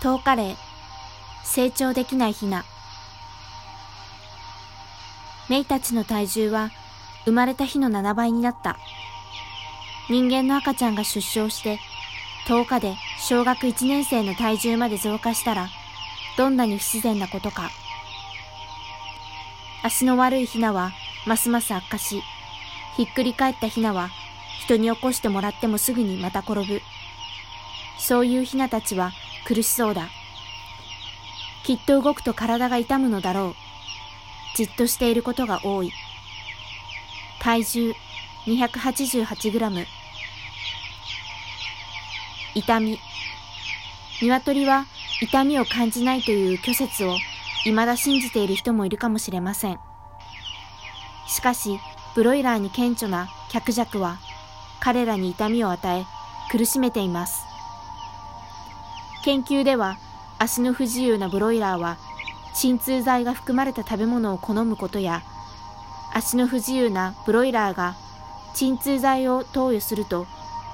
10日例成長できないヒナメイたちの体重は生まれた日の7倍になった。人間の赤ちゃんが出生して10日で小学1年生の体重まで増加したらどんなに不自然なことか。足の悪いヒナはますます悪化しひっくり返ったヒナは人に起こしてもらってもすぐにまた転ぶ。そういうヒナたちは苦しそうだ。きっと動くと体が痛むのだろう。じっとしていることが多い。体重 288g。痛み。鶏は痛みを感じないという虚説を未だ信じている人もいるかもしれません。しかし、ブロイラーに顕著な脚弱は彼らに痛みを与え苦しめています。研究では足の不自由なブロイラーは鎮痛剤が含まれた食べ物を好むことや足の不自由なブロイラーが鎮痛剤を投与すると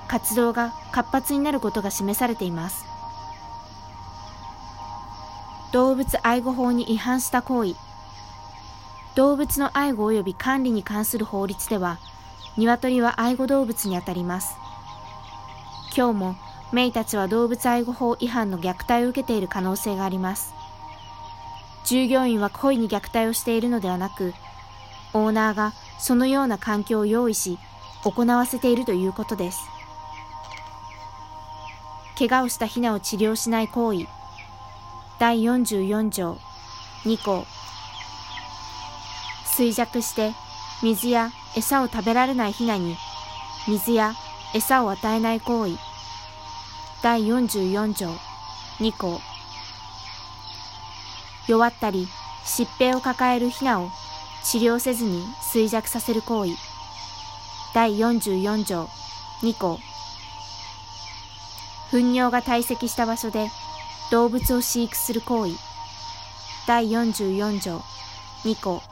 活動が活発になることが示されています。動物愛護法に違反した行為。動物の愛護及び管理に関する法律では鶏は愛護動物にあたります。今日もメイたちは動物愛護法違反の虐待を受けている可能性があります。従業員は故意に虐待をしているのではなく、オーナーがそのような環境を用意し、行わせているということです。怪我をしたヒナを治療しない行為。第44条2項。衰弱して水や餌を食べられないヒナに水や餌を与えない行為。第44条2項弱ったり疾病を抱えるヒナを治療せずに衰弱させる行為。第44条2項糞尿が堆積した場所で動物を飼育する行為。第44条2項